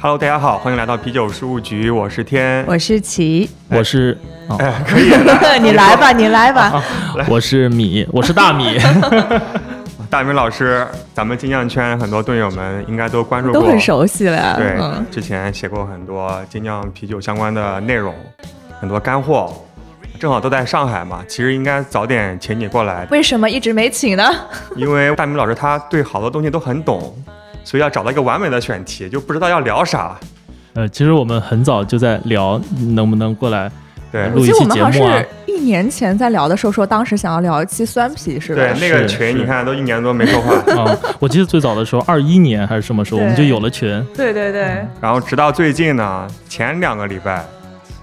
Hello，大家好，欢迎来到啤酒事务局，我是天，我是齐，我是哦，哎，可以，你来吧，你来吧。我是米，我是大米。大明老师，咱们金匠圈很多队友们应该都关注过，都很熟悉了。对，嗯，之前写过很多精酿啤酒相关的内容，很多干货。正好都在上海嘛，其实应该早点请你过来，为什么一直没请呢？因为大明老师他对好多东西都很懂，所以要找到一个完美的选题，就不知道要聊啥。呃，其实我们很早就在聊能不能过来对录一期节目啊好像是。一年前在聊的时候说，当时想要聊一期酸皮，是吧？对，那个群你看都一年多没说话，啊，我记得最早的时候，二一年还是什么时候，我们就有了群。对对对，然后直到最近呢，前两个礼拜，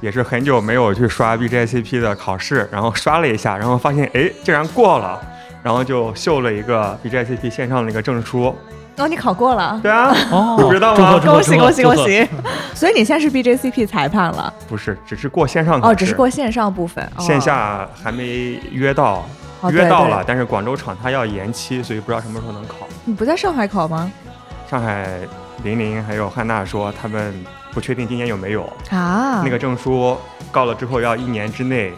也是很久没有去刷 BJCP 的考试，然后刷了一下，然后发现哎竟然过了，然后就秀了一个 BJCP 线上的一个证书。哦，你考过了，对啊，哦，你不知道吗恭喜恭喜恭！喜！所以你现在是 BJCP 裁判了？不是，只是过线上哦，只是过线上部分，哦线下还没约到，约到了，但是广州场它要延期，所以不知道什么时候能考。你不在上海考吗？上海林林还有汉娜说他们不确定今年有没有、啊，那个证书，告了之后要一年之内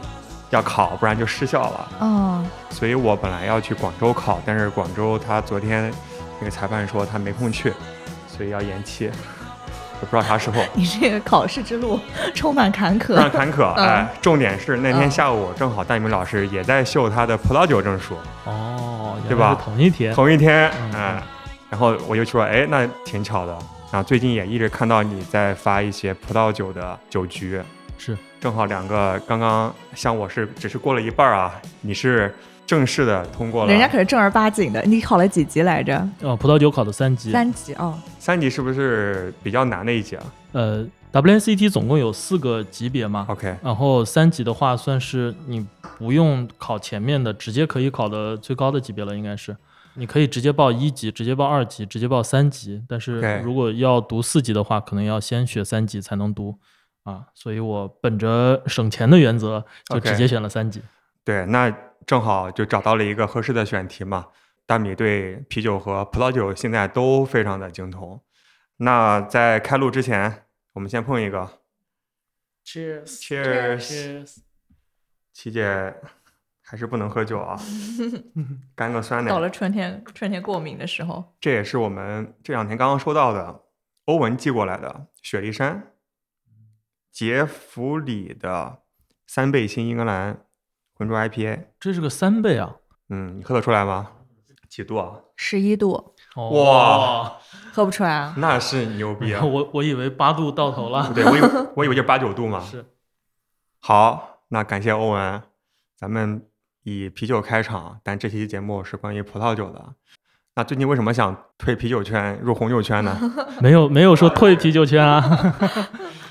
要考，不然就失效了。哦，所以我本来要去广州考，但是广州他昨天那个裁判说他没空去，所以要延期，也不知道啥时候。你这个考试之路充满坎坷。充满。坎坷，嗯哎，重点是那天嗯下午正好戴明老师也在秀他的葡萄酒证书，哦，对吧同一天。同一天，嗯哎，然后我就说，哎，那挺巧的。然后最近也一直看到你在发一些葡萄酒的酒局，是正好两个刚刚像我是只是过了一半啊，你是正式的通过了，人家可是正儿八经的，你考了几级来着？哦，葡萄酒考的三级。三级哦。三级是不是比较难的一级啊呃，WNCT 总共有四个级别嘛，？OK，然后三级的话算是你不用考前面的，直接可以考的最高的级别了，应该是。你可以直接报一级，直接报二级，直接报三级。但是如果要读四级的话，可能要先学三级才能读啊。所以我本着省钱的原则，就直接选了三级。对，那正好就找到了一个合适的选题嘛。大米对啤酒和葡萄酒现在都非常的精通。那在开录之前，我们先碰一个 Cheers。，Cheers。琪姐还是不能喝酒啊，干个酸奶。到了春天，春天过敏的时候，这也是我们这两天刚刚收到的，欧文寄过来的雪梨山杰弗里的三倍新英格兰浑浊 IPA。这是个三倍啊！嗯，你喝得出来吗？几度啊？十一度，哦哇，喝不出来啊。那是牛逼啊！我 我以为八度到头了。对，我以为我以为就八九度嘛。是，好，那感谢欧文，咱们以啤酒开场，但这期节目是关于葡萄酒的。那最近为什么想退啤酒圈入红酒圈呢？没有没有说退啤酒圈啊。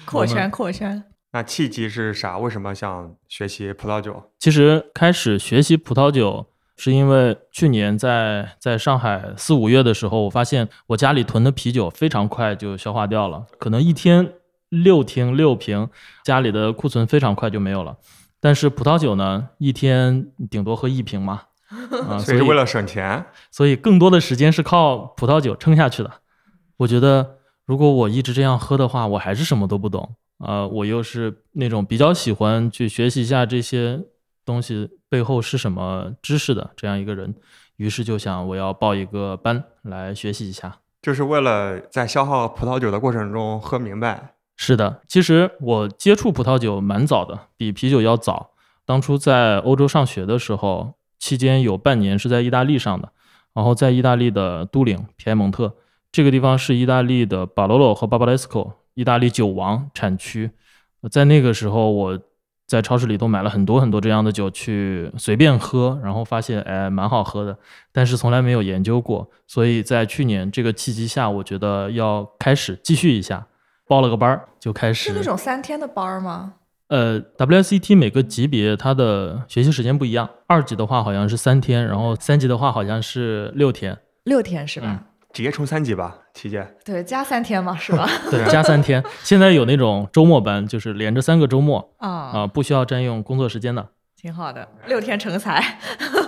扩圈扩圈，那契机是啥？为什么想学习葡萄酒？其实开始学习葡萄酒，是因为去年在在上海四五月的时候，我发现我家里囤的啤酒非常快就消化掉了，可能一天六听六瓶，家里的库存非常快就没有了。但是葡萄酒呢，一天顶多喝一瓶嘛，啊，所以是为了省钱。所以更多的时间是靠葡萄酒撑下去的。我觉得如果我一直这样喝的话，我还是什么都不懂。呃，我又是那种比较喜欢去学习一下这些东西背后是什么知识的这样一个人，于是就想我要报一个班来学习一下。就是为了在消耗葡萄酒的过程中喝明白。是的，其实我接触葡萄酒蛮早的，比啤酒要早。当初在欧洲上学的时候，期间有半年是在意大利上的，然后在意大利的都灵皮埃蒙特这个地方是意大利的巴罗洛和巴巴雷斯科，意大利酒王产区。在那个时候，我在超市里都买了很多很多这样的酒去随便喝，然后发现哎蛮好喝的，但是从来没有研究过，所以在去年这个契机下，我觉得要开始继续一下，报了个班儿就开始是那种三天的班儿吗？呃，WSET 每个级别它的学习时间不一样，二级的话好像是三天，然后三级的话好像是六天，六天是吧？嗯直接冲三级吧，期间。对，加三天嘛，是吧？对，加三天。现在有那种周末班，就是连着三个周末啊、啊、不需要占用工作时间的。挺好的，六天成才。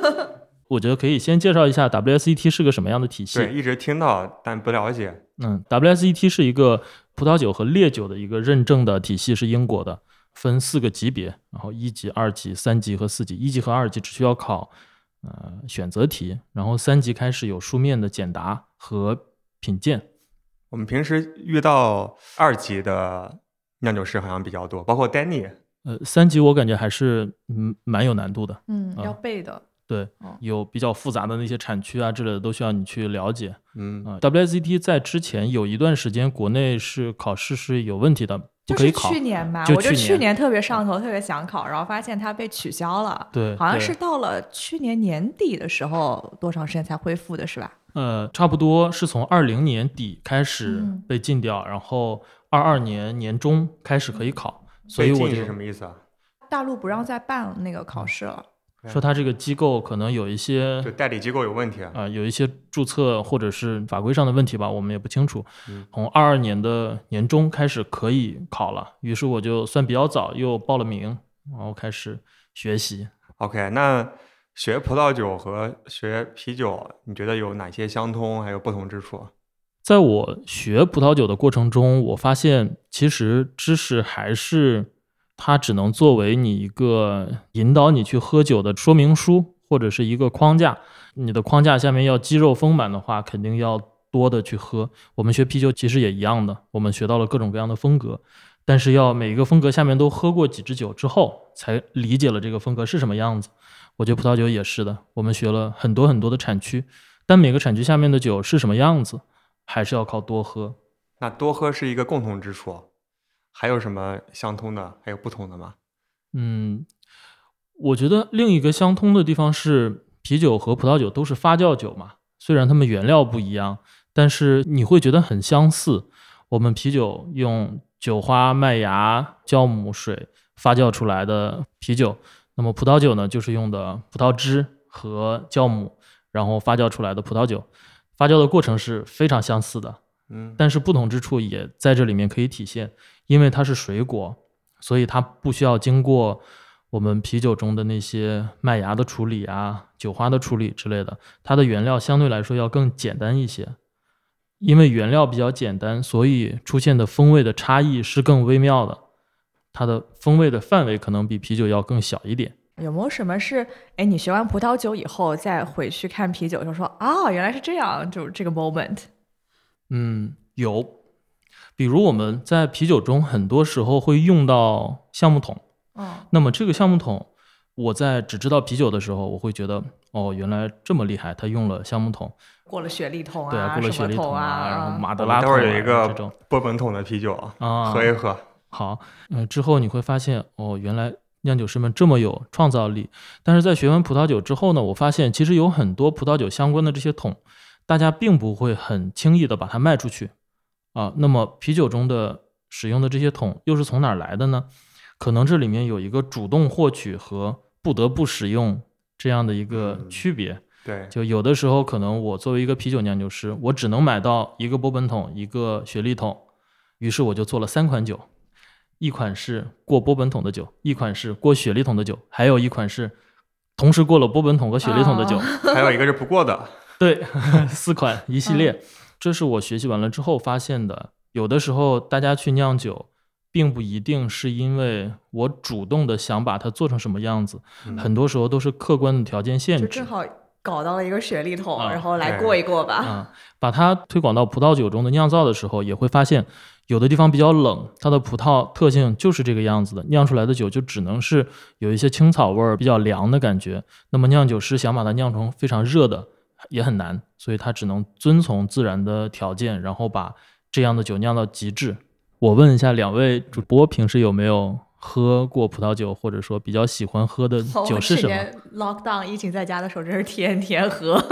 我觉得可以先介绍一下 WSET 是个什么样的体系。对，一直听到但不了解。嗯，WSET 是一个葡萄酒和烈酒的一个认证的体系，是英国的，分四个级别，然后一级、二级、三级和四级。一级和二级只需要考呃选择题，然后三级开始有书面的简答和品鉴。我们平时遇到二级的酿酒师好像比较多，包括 Danny。呃，三级我感觉还是嗯蛮有难度的，嗯，啊要背的。对哦，有比较复杂的那些产区啊之类的都需要你去了解。嗯，啊、WSET 在之前有一段时间国内是考试是有问题的，不就是可以考。去年吧，我就去年特别上头，特别想考，然后发现它被取消了。对好像是到了去年年底的时候，多长时间才恢复的，是吧？呃，差不多是从二零年底开始嗯被禁掉，然后二二年年中开始可以考，所以被禁我就是什么意思啊？大陆不让再办那个考试了。说他这个机构可能有一些就代理机构有问题啊。啊、有一些注册或者是法规上的问题吧，我们也不清楚嗯。从二二年的年中开始可以考了，于是我就算比较早又报了名，然后开始学习。OK，那学葡萄酒和学啤酒，你觉得有哪些相通，还有不同之处？在我学葡萄酒的过程中，我发现其实知识还是它只能作为你一个引导你去喝酒的说明书或者是一个框架。你的框架下面要肌肉丰满的话，肯定要多的去喝。我们学啤酒其实也一样的，我们学到了各种各样的风格，但是要每一个风格下面都喝过几支酒之后，才理解了这个风格是什么样子。我觉得葡萄酒也是的，我们学了很多很多的产区，但每个产区下面的酒是什么样子，还是要靠多喝。那多喝是一个共同之处，还有什么相通的，还有不同的吗？嗯，我觉得另一个相通的地方是，啤酒和葡萄酒都是发酵酒嘛，虽然它们原料不一样，但是你会觉得很相似。我们啤酒用酒花、麦芽、酵母、水发酵出来的啤酒，那么葡萄酒呢，就是用的葡萄汁和酵母，然后发酵出来的葡萄酒，发酵的过程是非常相似的。嗯，但是不同之处也在这里面可以体现，因为它是水果，所以它不需要经过我们啤酒中的那些麦芽的处理啊、酒花的处理之类的，它的原料相对来说要更简单一些。因为原料比较简单，所以出现的风味的差异是更微妙的，它的风味的范围可能比啤酒要更小一点。有没有什么是，哎，你学完葡萄酒以后再回去看啤酒，就说啊，原来是这样，就是这个 moment。嗯，有，比如我们在啤酒中很多时候会用到橡木桶。嗯，那么这个橡木桶，我在只知道啤酒的时候，我会觉得哦，原来这么厉害，他用了橡木桶，过了雪莉桶啊，对啊，过了什么雪莉桶啊，然后马德拉桶啊会儿有一个这种波本桶的啤酒，啊，喝一喝。好，嗯、之后你会发现哦，原来酿酒师们这么有创造力。但是在学完葡萄酒之后呢，我发现其实有很多葡萄酒相关的这些桶，大家并不会很轻易的把它卖出去啊。那么啤酒中的使用的这些桶又是从哪儿来的呢？可能这里面有一个主动获取和不得不使用这样的一个嗯区别。对，就有的时候，可能我作为一个啤酒酿酒师，我只能买到一个波本桶，一个雪莉桶，于是我就做了三款酒，一款是过波本桶的酒，一款是过雪莉桶的酒，还有一款是同时过了波本桶和雪莉桶的酒。哦 还有一个是不过的。对，四款一系列，这是我学习完了之后发现的。有的时候大家去酿酒，并不一定是因为我主动的想把它做成什么样子，嗯很多时候都是客观的条件限制正。好搞到了一个雪莉桶，啊然后来过一过吧。啊，把它推广到葡萄酒中的酿造的时候，也会发现有的地方比较冷，它的葡萄特性就是这个样子的，酿出来的酒就只能是有一些青草味儿、比较凉的感觉。那么酿酒师想把它酿成非常热的也很难，所以他只能遵从自然的条件，然后把这样的酒酿到极致。我问一下两位主播，平时有没有喝过葡萄酒，或者说比较喜欢喝的酒是什么？去年 lockdown 疫情在家的时候，真是天天喝。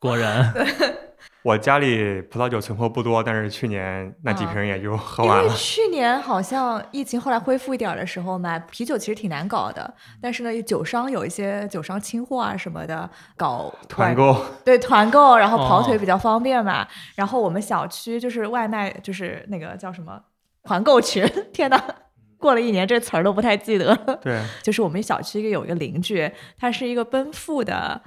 果然，我家里葡萄酒存货不多，但是去年那几啊瓶也就喝因为完了。去年好像疫情后来恢复一点儿的时候，买啤酒其实挺难搞的。但是呢，酒商有一些酒商清货啊什么的，搞团购，对团购，然后跑腿哦比较方便嘛。然后我们小区就是外卖，就是那个叫什么团购群，天呐，过了一年这词儿都不太记得了。对，就是我们小区一个有一个邻居，他是一个奔赴的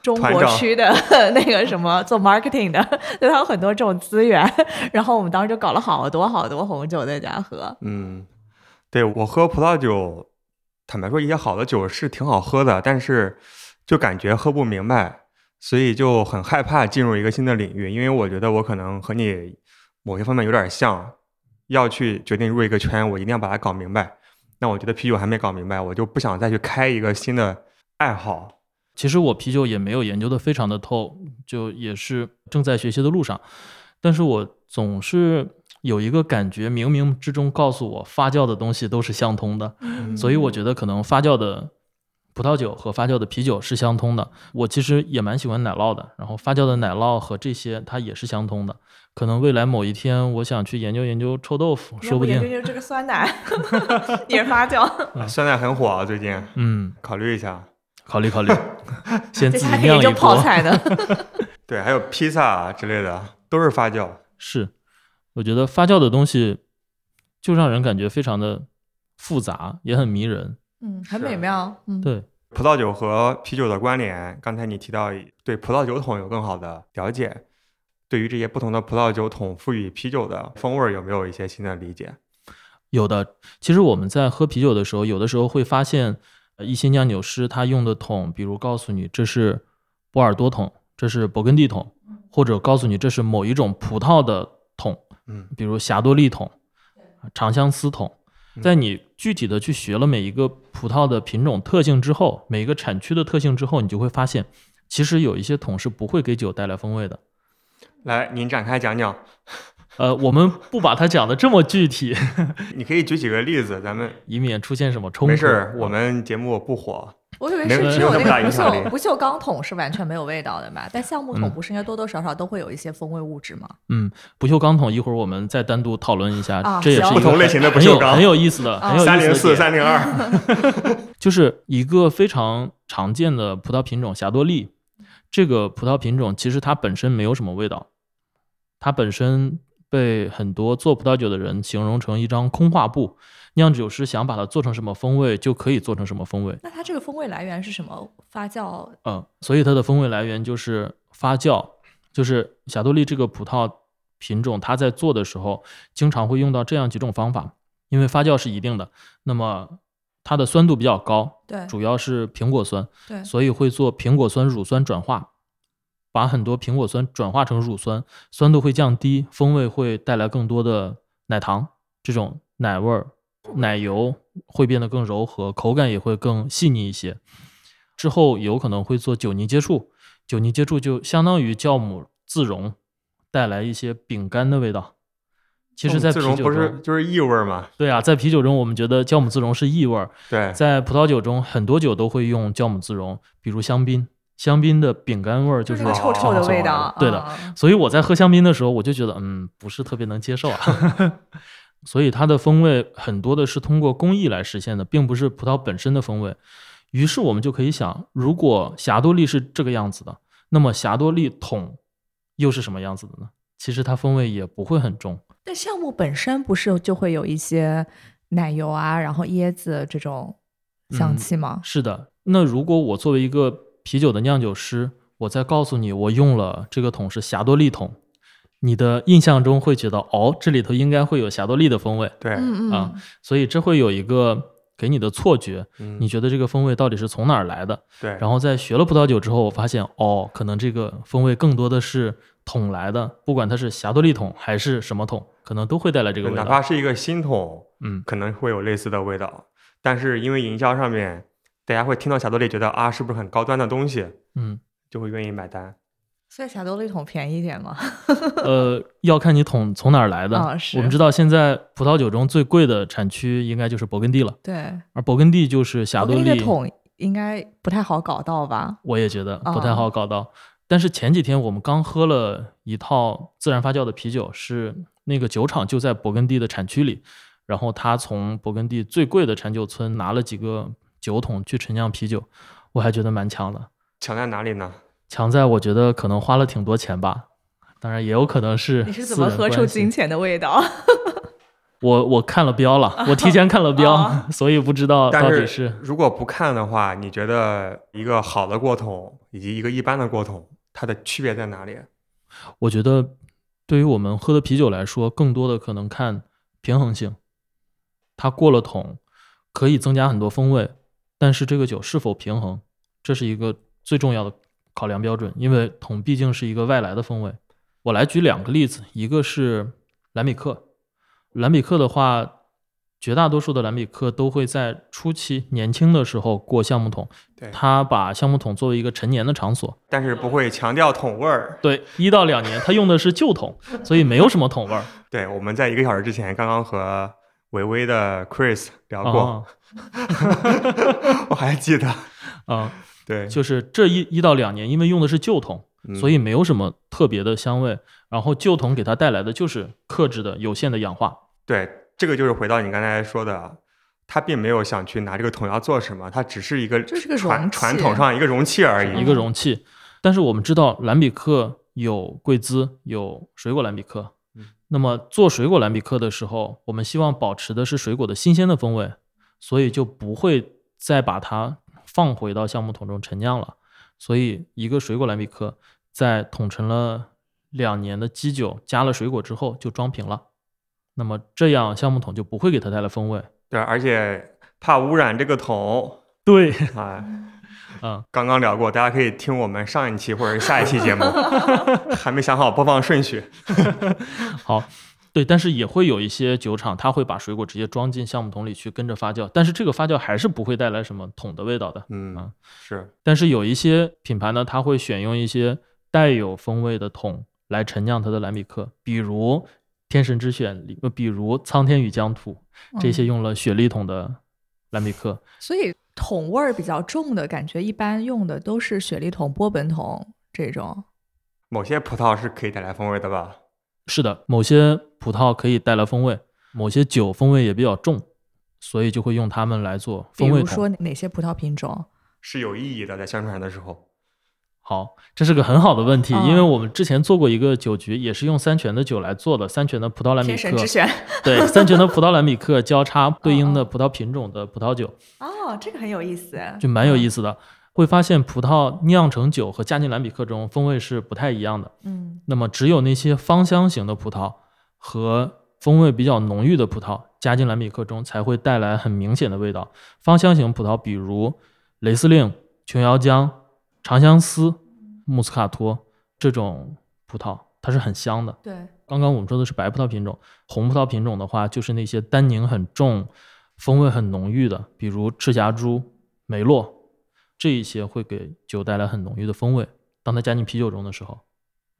中国区的 那个什么做 marketing 的，对他有很多这种资源。然后我们当时就搞了好多好多红酒在家喝。嗯，对我喝葡萄酒，坦白说，一些好的酒是挺好喝的，但是就感觉喝不明白，所以就很害怕进入一个新的领域，因为我觉得我可能和你某些方面有点像，要去决定入一个圈，我一定要把它搞明白。那我觉得啤酒还没搞明白，我就不想再去开一个新的爱好。其实我啤酒也没有研究的非常的透，就也是正在学习的路上，但是我总是有一个感觉，冥冥之中告诉我发酵的东西都是相通的，嗯所以我觉得可能发酵的葡萄酒和发酵的啤酒是相通的。我其实也蛮喜欢奶酪的，然后发酵的奶酪和这些它也是相通的。可能未来某一天，我想去研究研究臭豆腐，说不定研究，研究这个酸奶 也是发酵，啊酸奶很火啊，最近嗯，考虑一下。考虑考虑，先自己酿一波。泡菜呢。对，还有披萨啊之类的，都是发酵。是，我觉得发酵的东西就让人感觉非常的复杂，也很迷人。嗯，很美妙。嗯，对，葡萄酒和啤酒的关联，刚才你提到对葡萄酒桶有更好的了解，对于这些不同的葡萄酒桶赋予啤酒的风味儿有没有一些新的理解？有的。其实我们在喝啤酒的时候，有的时候会发现，呃一些酿酒师他用的桶，比如告诉你这是波尔多桶，这是勃艮第桶，或者告诉你这是某一种葡萄的桶，嗯，比如霞多丽桶、长相思桶。嗯在你具体的去学了每一个葡萄的品种特性之后，每一个产区的特性之后，你就会发现，其实有一些桶是不会给酒带来风味的。来，您展开讲讲，呃，我们不把它讲的这么具体，你可以举几个例子，咱们以免出现什么冲突。没事儿，我们节目不火，我以为是只有那没有那么大个不影响力锈不锈钢桶是完全没有味道的嘛？但橡木桶嗯不是应该多多少少都会有一些风味物质吗？嗯，不锈钢桶一会儿我们再单独讨论一下，啊这也是不同类型的不锈钢很有意思的，啊很有意思的三零四、三零二，就是一个非常常见的葡萄品种霞多丽。这个葡萄品种其实它本身没有什么味道，它本身被很多做葡萄酒的人形容成一张空画布，酿酒师想把它做成什么风味就可以做成什么风味。那它这个风味来源是什么？发酵嗯，所以它的风味来源就是发酵，就是霞多丽这个葡萄品种，它在做的时候经常会用到这样几种方法，因为发酵是一定的，那么它的酸度比较高，对主要是苹果酸，对所以会做苹果酸乳酸转化，把很多苹果酸转化成乳酸，酸度会降低，风味会带来更多的奶糖这种奶味儿，奶油会变得更柔和，口感也会更细腻一些。之后有可能会做酒泥接触，酒泥接触就相当于酵母自溶，带来一些饼干的味道。其实，在啤酒中不，是就是异味儿嘛？对啊，在啤酒中，我们觉得酵母自溶是异味儿，对，在葡萄酒中，很多酒都会用酵母自溶，比如香槟，香槟的饼干味儿就是那个臭臭的味道。对的，啊所以我在喝香槟的时候，我就觉得，嗯，不是特别能接受啊。所以它的风味很多的是通过工艺来实现的，并不是葡萄本身的风味。于是我们就可以想，如果霞多丽是这个样子的，那么霞多丽桶又是什么样子的呢？其实它风味也不会很重。但橡木本身不是就会有一些奶油啊，然后椰子这种香嗯气吗？是的，那如果我作为一个啤酒的酿酒师，我再告诉你我用了这个桶是霞多丽桶，你的印象中会觉得哦，这里头应该会有霞多丽的风味，对，嗯嗯啊所以这会有一个给你的错觉，嗯你觉得这个风味到底是从哪儿来的？对，然后在学了葡萄酒之后，我发现哦，可能这个风味更多的是桶来的，不管它是霞多丽桶还是什么桶，可能都会带来这个味道。哪怕是一个新桶，嗯，可能会有类似的味道，但是因为营销上面，大家会听到霞多丽，觉得啊，是不是很高端的东西，嗯，就会愿意买单。所以霞多丽桶便宜一点吗？呃，要看你桶从哪儿来的。我们知道现在葡萄酒中最贵的产区应该就是勃艮第了，对，而勃艮第就是霞多丽，桶应该不太好搞到吧？我也觉得不太啊好搞到。但是前几天我们刚喝了一套自然发酵的啤酒，是那个酒厂就在勃艮第的产区里，然后他从勃艮第最贵的产酒村拿了几个酒桶去陈酿啤酒，我还觉得蛮强的。强在哪里呢？强在我觉得可能花了挺多钱吧，当然也有可能是你是怎么喝出金钱的味道？我我看了标了，我提前看了标，哦所以不知道但到底是是如果不看的话，你觉得一个好的过桶以及一个一般的过桶，它的区别在哪里？我觉得对于我们喝的啤酒来说，更多的可能看平衡性。它过了桶可以增加很多风味，但是这个酒是否平衡，这是一个最重要的考量标准，因为桶毕竟是一个外来的风味。我来举两个例子，一个是兰比克，兰比克的话。绝大多数的兰比克都会在初期年轻的时候过橡木桶，对，他把橡木桶作为一个陈年的场所，但是不会强调桶味儿。对，一到两年，他用的是旧桶，所以没有什么桶味儿。对，我们在一个小时之前刚刚和维维的 Chris 聊过，啊 我还记得。嗯，对，就是这一一到两年，因为用的是旧桶，嗯所以没有什么特别的香味。然后旧桶给它带来的就是克制的有限的氧化。对，这个就是回到你刚才说的，他并没有想去拿这个桶要做什么，它只是一个这是个传传统上一个容器而已。一个容器。但是我们知道兰比克有贵兹，有水果兰比克嗯。那么做水果蓝比克的时候，我们希望保持的是水果的新鲜的风味，所以就不会再把它放回到橡木桶中陈酿了。所以一个水果蓝比克在桶陈了两年的基酒，加了水果之后就装瓶了。那么这样橡木桶就不会给它带来风味。对，而且怕污染这个桶。对，啊，嗯，刚刚聊过，大家可以听我们上一期或者是下一期节目，还没想好播放顺序。好，对，但是也会有一些酒厂，它会把水果直接装进橡木桶里去跟着发酵，但是这个发酵还是不会带来什么桶的味道的。嗯啊，是，但是有一些品牌呢，它会选用一些带有风味的桶来陈酿它的蓝比克，比如天神之选里，呃比如苍天与疆土这些嗯用了雪莉桶的蓝比克。所以桶味儿比较重的感觉，一般用的都是雪梨桶、波本桶这种。某些葡萄是可以带来风味的吧？是的，某些葡萄可以带来风味，某些酒风味也比较重，所以就会用它们来做比风味桶。如说哪些葡萄品种？是有意义的，在宣传的时候。好，这是个很好的问题，嗯因为我们之前做过一个酒局，也是用三全的酒来做的，三全的葡萄兰比克之选。对，三全的葡萄兰比克 交叉对应的葡萄品种的葡萄酒，哦，这个很有意思。就蛮有意思的。会发现葡萄酿成酒和加进兰比克中风味是不太一样的。嗯，那么只有那些芳香型的葡萄和风味比较浓郁的葡萄加进兰比克中，才会带来很明显的味道。芳香型葡萄，比如雷司令、琼瑶浆、长相思、穆斯卡托这种葡萄，它是很香的。对，刚刚我们说的是白葡萄品种，红葡萄品种的话，就是那些单宁很重、风味很浓郁的，比如赤霞珠、梅洛，这一些会给酒带来很浓郁的风味。当它加进啤酒中的时候，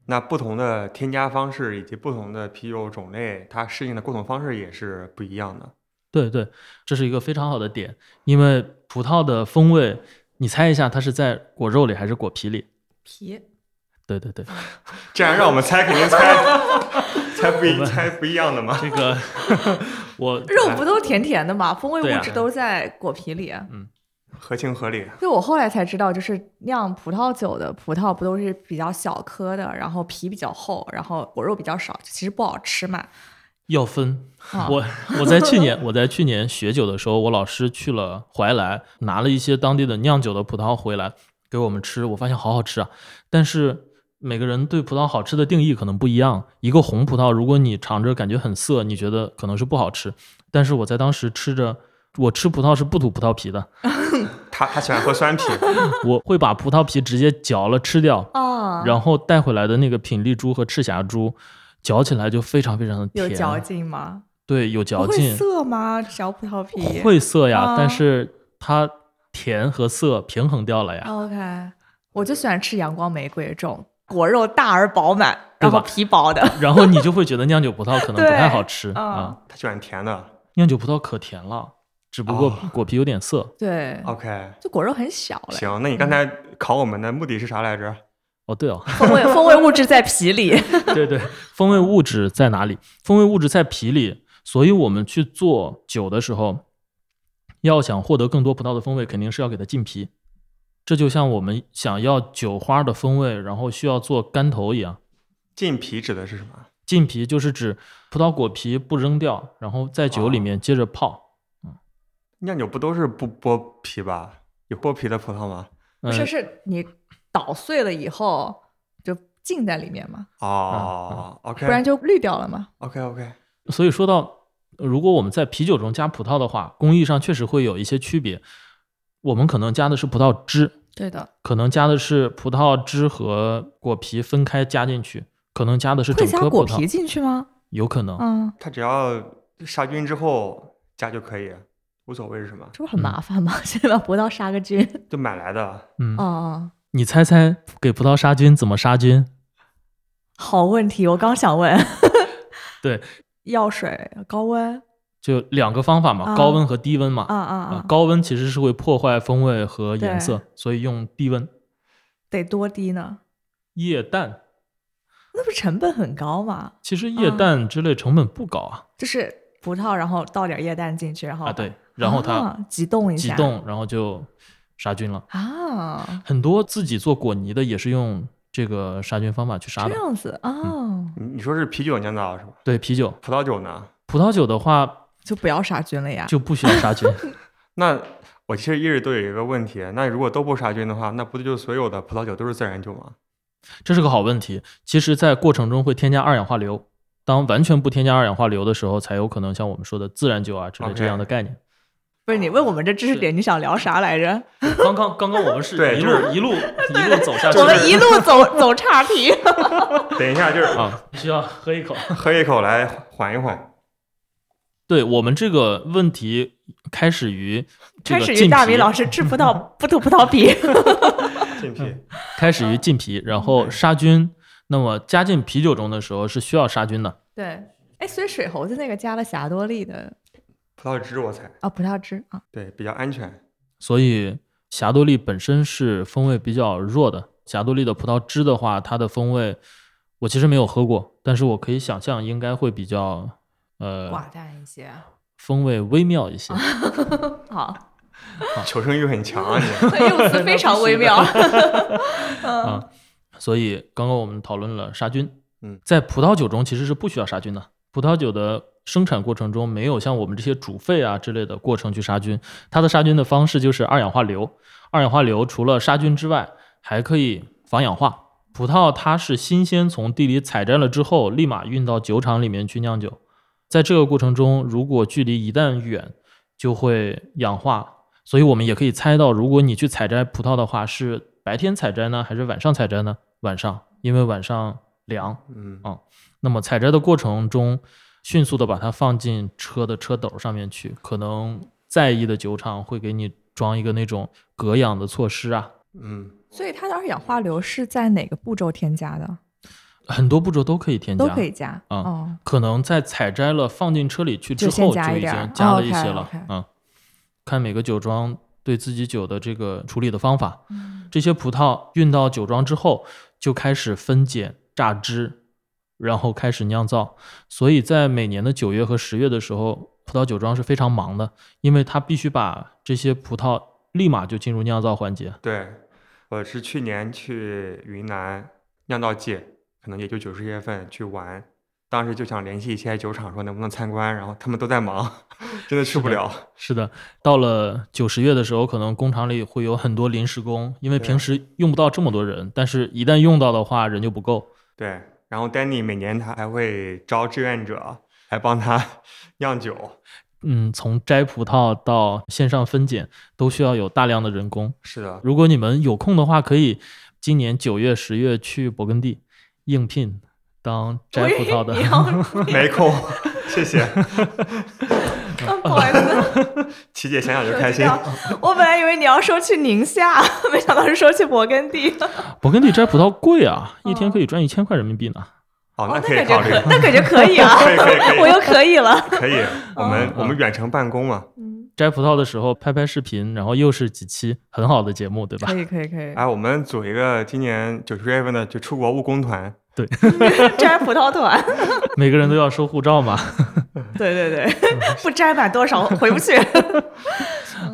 那不同的添加方式以及不同的啤酒种类，它适应的过桶方式也是不一样的。对对，这是一个非常好的点，因为葡萄的风味，你猜一下，它是在果肉里还是果皮里？皮。对对对，这样让我们猜，肯定猜 猜不一猜不一样的嘛。这个 我肉不都甜甜的嘛，风味物质都在果皮里。嗯合情合理。就我后来才知道，就是酿葡萄酒的葡萄不都是比较小颗的，然后皮比较厚，然后果肉比较少，其实不好吃嘛。要分。啊我我在去年我在去年学酒的时候，我老师去了怀来，拿了一些当地的酿酒的葡萄回来给我们吃，我发现好好吃啊。但是每个人对葡萄好吃的定义可能不一样。一个红葡萄，如果你尝着感觉很涩，你觉得可能是不好吃。但是我在当时吃着，我吃葡萄是不吐葡萄皮的，他他喜欢喝酸啤，我会把葡萄皮直接嚼了吃掉，啊，然后带回来的那个品丽珠和赤霞珠，嚼起来就非常非常的甜，有嚼劲吗？对，有嚼劲，涩吗？嚼葡萄皮会涩呀，啊但是它甜和涩平衡掉了呀。OK，我就喜欢吃阳光玫瑰这种果肉大而饱满，然后皮薄的。然后你就会觉得酿酒葡萄可能不太好吃啊，他喜欢甜的。酿酒葡萄可甜了，只不过哦果皮有点涩。对，OK，就果肉很小了。行，那你刚才考我们的目的是啥来着？哦，对哦，风味风味物质在皮里。对对，风味物质在哪里？风味物质在皮里，所以我们去做酒的时候，要想获得更多葡萄的风味，肯定是要给它浸皮。这就像我们想要酒花的风味，然后需要做干头一样。浸皮指的是什么？浸皮就是指葡萄果皮不扔掉，然后在酒里面接着泡。酿酒不都是不剥皮吧？有剥皮的葡萄吗？嗯不是，是你捣碎了以后就浸在里面嘛，哦，OK，不然就绿掉了嘛。OK OK，所以说到，如果我们在啤酒中加葡萄的话，工艺上确实会有一些区别。我们可能加的是葡萄汁，对的，可能加的是葡萄汁和果皮分开加进去，可能加的是会整加果皮颗葡萄，进去吗？有可能。嗯，它只要杀菌之后加就可以，无所谓是什么，这不很麻烦吗？先把葡萄杀个菌。就买来的。嗯，哦哦，你猜猜给葡萄杀菌怎么杀菌？好问题，我刚想问。对，药水高温。就两个方法嘛，啊高温和低温嘛。啊啊啊啊！高温其实是会破坏风味和颜色，所以用低温。得多低呢？液氮那不是成本很高吗？其实液啊氮之类成本不高啊，就是葡萄，然后倒点液氮进去，然后啊对，然后它啊急冻一下，急冻，然后就杀菌了。啊，很多自己做果泥的也是用这个杀菌方法去杀的。这样子啊，你你说是啤酒酿造是吧？对啤酒，葡萄酒呢？葡萄酒的话就不要杀菌了呀。就不需要杀菌。那我其实一直都有一个问题，那如果都不杀菌的话，那不就所有的葡萄酒都是自然酒吗？这是个好问题。其实，在过程中会添加二氧化硫，当完全不添加二氧化硫的时候，才有可能像我们说的自然酒啊之类这样的概念。不是你问我们这知识点，你想聊啥来着？刚刚刚刚我们是一路对就是一路 一路走下去，我们一路走走岔题。等一下，就是啊，需要喝一口。喝一口来缓一缓。对我们这个问题开始于这开始于大米皮，老师吃葡萄不吐葡萄皮。浸皮，开始于浸皮，然后杀菌。那么加进啤酒中的时候是需要杀菌的。对，哎，所以水猴子那个加了霞多丽的葡萄汁我猜，啊葡萄汁啊，对，比较安全。所以霞多丽本身是风味比较弱的。霞多丽的葡萄汁的话，它的风味我其实没有喝过，但是我可以想象应该会比较呃寡淡一些。风味微妙一些。好，求生欲很强啊你。用词非常微妙。啊，所以刚刚我们讨论了杀菌，嗯，在葡萄酒中其实是不需要杀菌的。葡萄酒的生产过程中没有像我们这些煮沸啊之类的过程去杀菌，它的杀菌的方式就是二氧化硫。二氧化硫除了杀菌之外，还可以防氧化。葡萄它是新鲜从地里采摘了之后，立马运到酒厂里面去酿酒。在这个过程中，如果距离一旦远，就会氧化。所以我们也可以猜到，如果你去采摘葡萄的话，是白天采摘呢，还是晚上采摘呢？晚上，因为晚上凉。嗯啊那么采摘的过程中，迅速的把它放进车的车斗上面去，可能在意的酒厂会给你装一个那种隔氧的措施啊，嗯，所以它的二氧化硫是在哪个步骤添加的？很多步骤都可以添加，都可以加。啊哦，可能在采摘了放进车里去之后，就已经加哦了一些了。嗯，看每个酒庄对自己酒的这个处理的方法。嗯这些葡萄运到酒庄之后，就开始分拣、榨汁，然后开始酿造。所以在每年的九月和十月的时候，葡萄酒庄是非常忙的，因为它必须把这些葡萄立马就进入酿造环节。对，我是去年去云南酿造季，可能也就九十月份去玩，当时就想联系一些酒厂说能不能参观，然后他们都在忙，真的去不了。是的，到了九十月的时候，可能工厂里会有很多临时工，因为平时用不到这么多人，但是一旦用到的话，人就不够。对，然后 Danny 每年他还会招志愿者来帮他 酿酒。嗯，从摘葡萄到线上分拣，都需要有大量的人工。是的，如果你们有空的话，可以今年九月、十月去勃艮第应聘当摘葡萄的 没空，谢谢。啊 不好意思，琪姐想想就开心。我本来以为你要说去宁夏，没想到是说去勃艮第。勃艮第摘葡萄贵啊，一天可以赚一千块人民币呢。那那可以考虑，感觉可，那感觉可以啊，可以可以可以我又可以了。可以。我们嗯我们远程办公嘛，嗯，摘葡萄的时候拍拍视频，然后又是几期很好的节目，对吧可？以可以可以，哎，我们组一个今年九十月份的就出国务工团，对 摘葡萄团，每个人都要收护照嘛。对对对，不摘满多少回不去。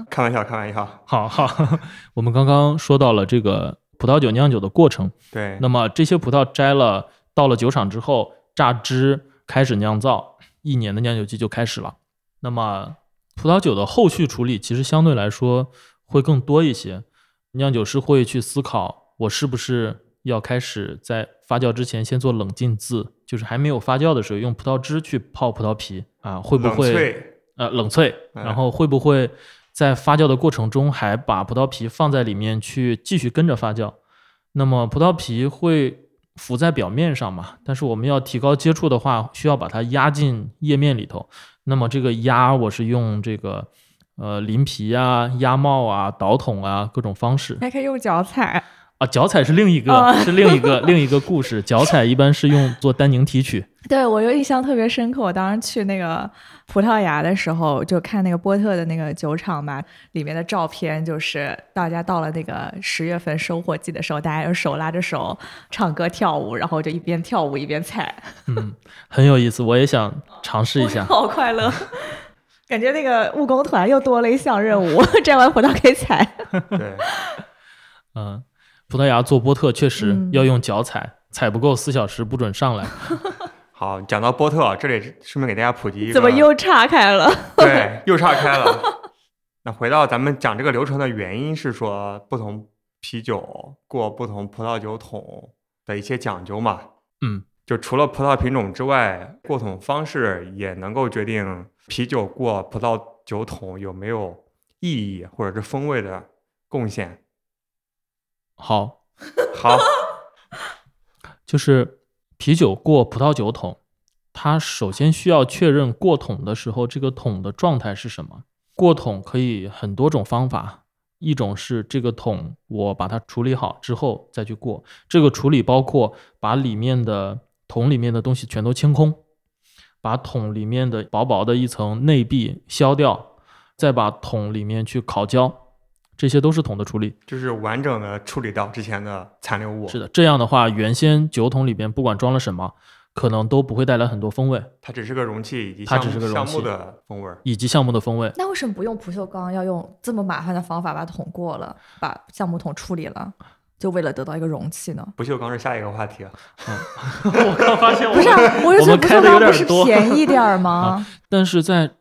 开玩笑，开玩笑。好好，我们刚刚说到了这个葡萄酒酿酒的过程，对，那么这些葡萄摘了，到了酒厂之后榨汁，开始酿造，一年的酿酒季就开始了。那么葡萄酒的后续处理其实相对来说会更多一些，酿酒师会去思考，我是不是要开始在发酵之前先做冷浸渍，就是还没有发酵的时候用葡萄汁去泡葡萄皮啊，会不会呃冷萃，哎然后会不会在发酵的过程中还把葡萄皮放在里面去继续跟着发酵？那么葡萄皮会浮在表面上嘛，但是我们要提高接触的话，需要把它压进液面里头。那么这个压，我是用这个呃鳞皮啊、压帽啊、导筒啊各种方式。还可以用脚踩，啊。脚踩是另一个，啊是另一个另一个故事。脚踩一般是用 做单宁提取。对我有印象特别深刻。我当时去那个葡萄牙的时候，就看那个波特的那个酒厂嘛，里面的照片就是大家到了那个十月份收获季的时候，大家就手拉着手唱歌跳舞，然后就一边跳舞一边踩，嗯，很有意思，我也想尝试一下。好快乐。感觉那个务工团又多了一项任务，摘完葡萄可以踩。对，嗯，葡萄牙做波特确实嗯要用脚踩，踩不够四小时不准上来。好，讲到波特，这里顺便给大家普及一个，怎么又岔开了？对，又岔开了。那回到咱们讲这个流程的原因是说，不同啤酒过不同葡萄酒桶的一些讲究嘛。嗯，就除了葡萄品种之外，过桶方式也能够决定啤酒过葡萄酒桶有没有意义或者是风味的贡献。好，好，就是啤酒过葡萄酒桶，它首先需要确认过桶的时候这个桶的状态是什么。过桶可以很多种方法，一种是这个桶我把它处理好之后再去过，这个处理包括把里面的桶里面的东西全都清空，把桶里面的薄薄的一层内壁削掉，再把桶里面去烤焦，这些都是桶的处理。就是完整的处理掉之前的残留物。是的，这样的话，原先酒桶里边不管装了什么，可能都不会带来很多风味，它只是个容器以及它只是个容器目的风味儿。以及橡木的风味。那为什么不用不锈钢，要用这么麻烦的方法把桶过了，把橡木桶处理了，就为了得到一个容器呢？不锈钢是下一个话题啊。我刚发现我不是、啊，我就觉得不我们开的有锈钢不是点多便宜点儿吗？但是在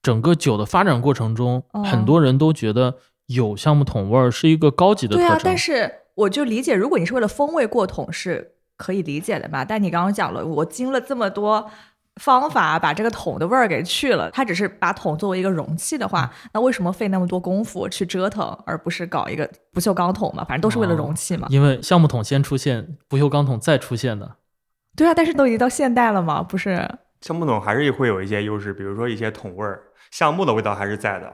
整个酒的发展过程中，哦很多人都觉得有橡木桶味儿是一个高级的特征。对啊，但是我就理解，如果你是为了风味过桶是可以理解的吧？但你刚刚讲了，我经了这么多方法把这个桶的味儿给去了，它只是把桶作为一个容器的话，嗯那为什么费那么多功夫去折腾，而不是搞一个不锈钢桶嘛？反正都是为了容器嘛。因为橡木桶先出现，不锈钢桶再出现的。对啊，但是都已经到现代了嘛，不是？橡木桶还是会有一些优势，比如说一些桶味儿，橡木的味道还是在的，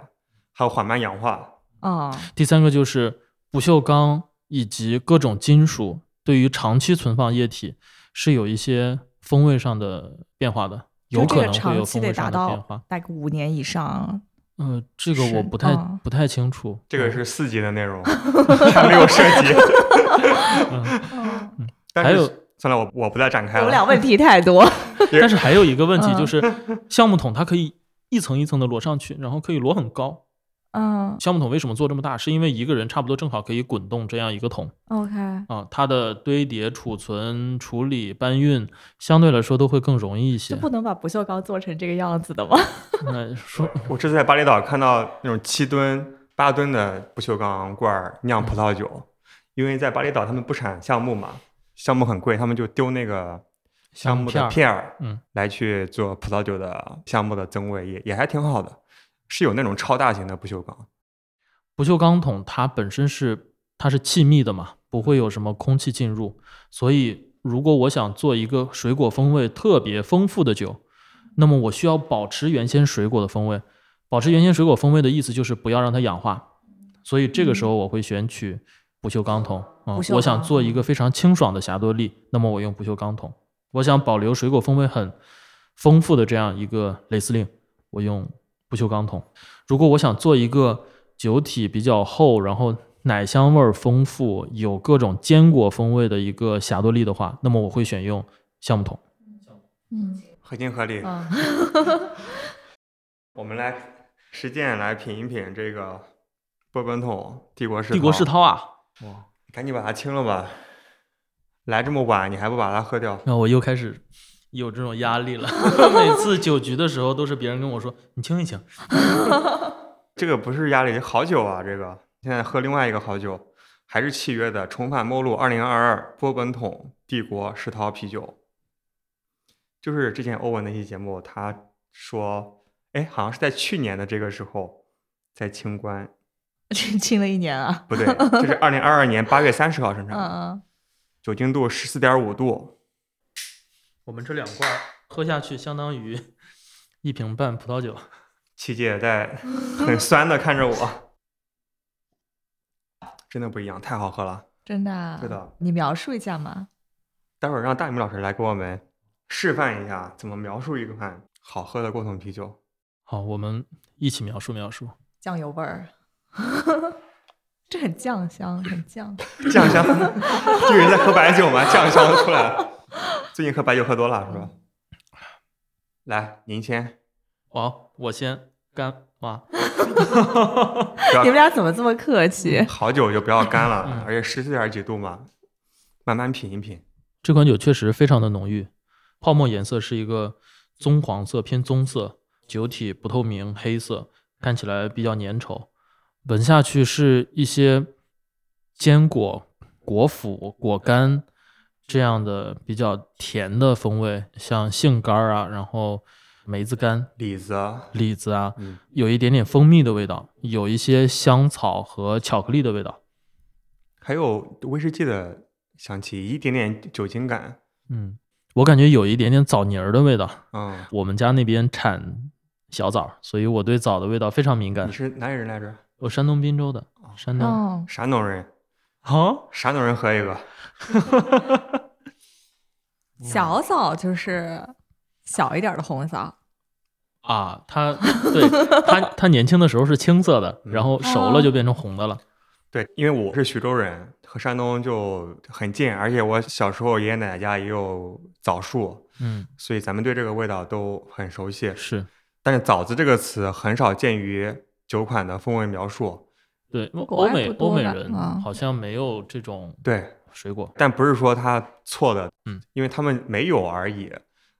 还有缓慢氧化。啊、第三个就是不锈钢以及各种金属对于长期存放液体是有一些风味上的变化的，有就这个可能会长期得有风味上的变化。大概五年以上。呃，这个我不太、嗯不太清楚。这个嗯是四级的内容，还没有涉及。嗯，但是还有算了，我我不再展开了。我们俩问题太多。但是还有一个问题嗯就是，橡木桶它可以一层一层的摞上去，然后可以摞很高。嗯橡木桶为什么做这么大？是因为一个人差不多正好可以滚动这样一个桶，OK，啊，它的堆叠、储存、处理、搬运相对来说都会更容易一些就。不能把不锈钢做成这个样子的吗？那说 我这次在巴厘岛看到那种七吨、八吨的不锈钢罐儿酿葡萄酒，因为在巴厘岛他们不产橡木嘛，橡木很贵，他们就丢那个橡木的片儿片儿，嗯，来去做葡萄酒的橡木的增味，也也还挺好的。是有那种超大型的不锈钢，不锈钢桶它本身是它是气密的嘛，不会有什么空气进入，所以如果我想做一个水果风味特别丰富的酒，那么我需要保持原先水果的风味。保持原先水果风味的意思就是不要让它氧化，所以这个时候我会选取不锈钢桶。啊、我想做一个非常清爽的霞多丽，那么我用不锈钢桶。我想保留水果风味很丰富的这样一个雷司令，我用不不锈钢桶。如果我想做一个酒体比较厚，然后奶香味儿丰富，有各种坚果风味的一个霞多丽的话，那么我会选用橡木桶。嗯合情合理。嗯，我们来实践来品一品这个波本桶帝国世帝国世涛啊！哇，赶紧把它清了吧。来这么晚，你还不把它喝掉？那我又开始有这种压力了。每次酒局的时候，都是别人跟我说：“你清一清。这个不是压力，好酒啊！这个现在喝另外一个好酒，还是契约的重返末路二零二二波本桶帝国世涛啤酒。就是之前欧文那期节目，他说，哎，好像是在去年的这个时候在清关，清了一年啊。不对，这是二零二二年八月三十号生产嗯的，嗯，酒精度十四点五度，”我们这两罐喝下去，相当于 一瓶半葡萄酒。琪姐在 很酸的看着我，真的不一样，太好喝了。真的啊。是的你描述一下嘛？待会儿让大明老师来给我们示范一下怎么描述一款好喝的过桶啤酒。好，我们一起描述描述。酱油味儿，这很酱香，很酱。酱香，这人在喝白酒吗？酱香出来了。最近喝白酒喝多了是吧？来，您先，好，我先干哇。你们俩怎么这么客气？好酒就不要干了嗯，而且十四点几度嘛，慢慢品一品。这款酒确实非常的浓郁，泡沫颜色是一个棕黄色偏棕色，酒体不透明黑色，看起来比较粘稠。闻下去是一些坚果、果脯、果干这样的比较甜的风味，像杏干儿啊，然后梅子干、李子啊，李子啊，嗯，有一点点蜂蜜的味道，有一些香草和巧克力的味道。还有威士忌的香气，一点点酒精感。嗯，我感觉有一点点枣泥儿的味道。嗯，我们家那边产小枣，所以我对枣的味道非常敏感你。是哪里人来着？我山东滨州的，山东。哦，山东人。啊，山东人喝一个，小枣就是小一点的红枣。啊，它对它它年轻的时候是青色的，然后熟了就变成红的了。对，因为我是徐州人，和山东就很近，而且我小时候爷爷奶奶家也有枣树，嗯，所以咱们对这个味道都很熟悉。是但是“枣子”这个词很少见于酒款的风味描述。对，欧美欧美人嗯好像没有这种对，水果。但不是说它错的，嗯，因为他们没有而已，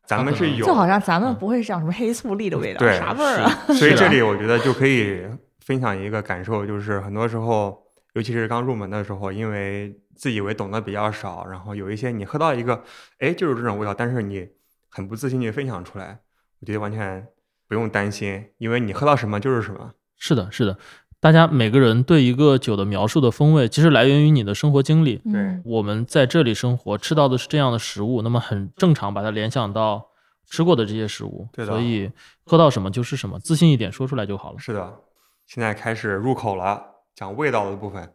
咱们是有。就好像咱们嗯不会像什么黑醋栗的味道，对啥味儿啊？所以这里我觉得就可以分享一个感受，就是很多时候，尤其是刚入门的时候，因为自以为懂得比较少，然后有一些你喝到一个，哎，就是这种味道，但是你很不自信去分享出来，我觉得完全不用担心，因为你喝到什么就是什么。是的，是的，大家每个人对一个酒的描述的风味，其实来源于你的生活经历。对我们在这里生活，吃到的是这样的食物，那么很正常把它联想到吃过的这些食物，对的所以喝到什么就是什么，自信一点说出来就好了。是的，现在开始入口了，讲味道的部分。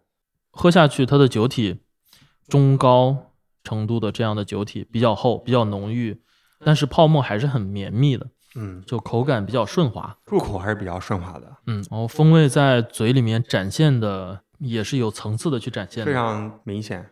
喝下去，它的酒体中高程度的这样的酒体比较厚，比较浓郁，但是泡沫还是很绵密的，嗯，就口感比较顺滑。入口还是比较顺滑的，嗯，然后风味在嘴里面展现的也是有层次的去展现的，非常明显。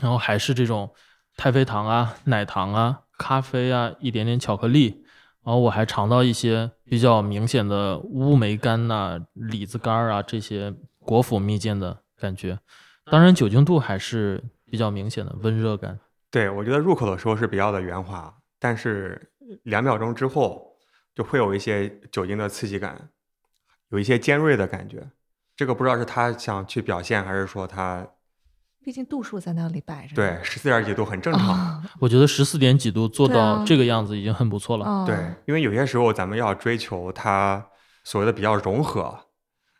然后还是这种太妃糖啊、奶糖啊、咖啡啊，一点点巧克力。然后我还尝到一些比较明显的乌梅干呐、李子干儿啊这些果脯蜜饯的感觉。当然酒精度还是比较明显的温热感。对，我觉得入口的时候是比较的圆滑，但是两秒钟之后就会有一些酒精的刺激感，有一些尖锐的感觉。这个不知道是他想去表现，还是说他毕竟度数在那里摆着。对十四点几度很正常。啊，我觉得十四点几度做到这个样子已经很不错了。啊对，因为有些时候咱们要追求它所谓的比较融合，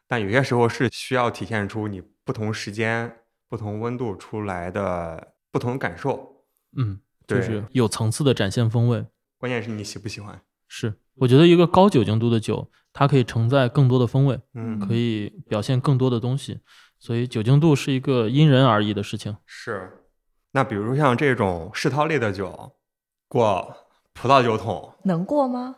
但有些时候是需要体现出你不同时间、不同温度出来的不同感受。嗯，就对是有层次的展现风味。关键是你喜不喜欢。是，我觉得一个高酒精度的酒，它可以承载更多的风味。嗯，可以表现更多的东西，所以酒精度是一个因人而异的事情。是。那比如说像这种世涛类的酒，过葡萄酒桶，能过吗？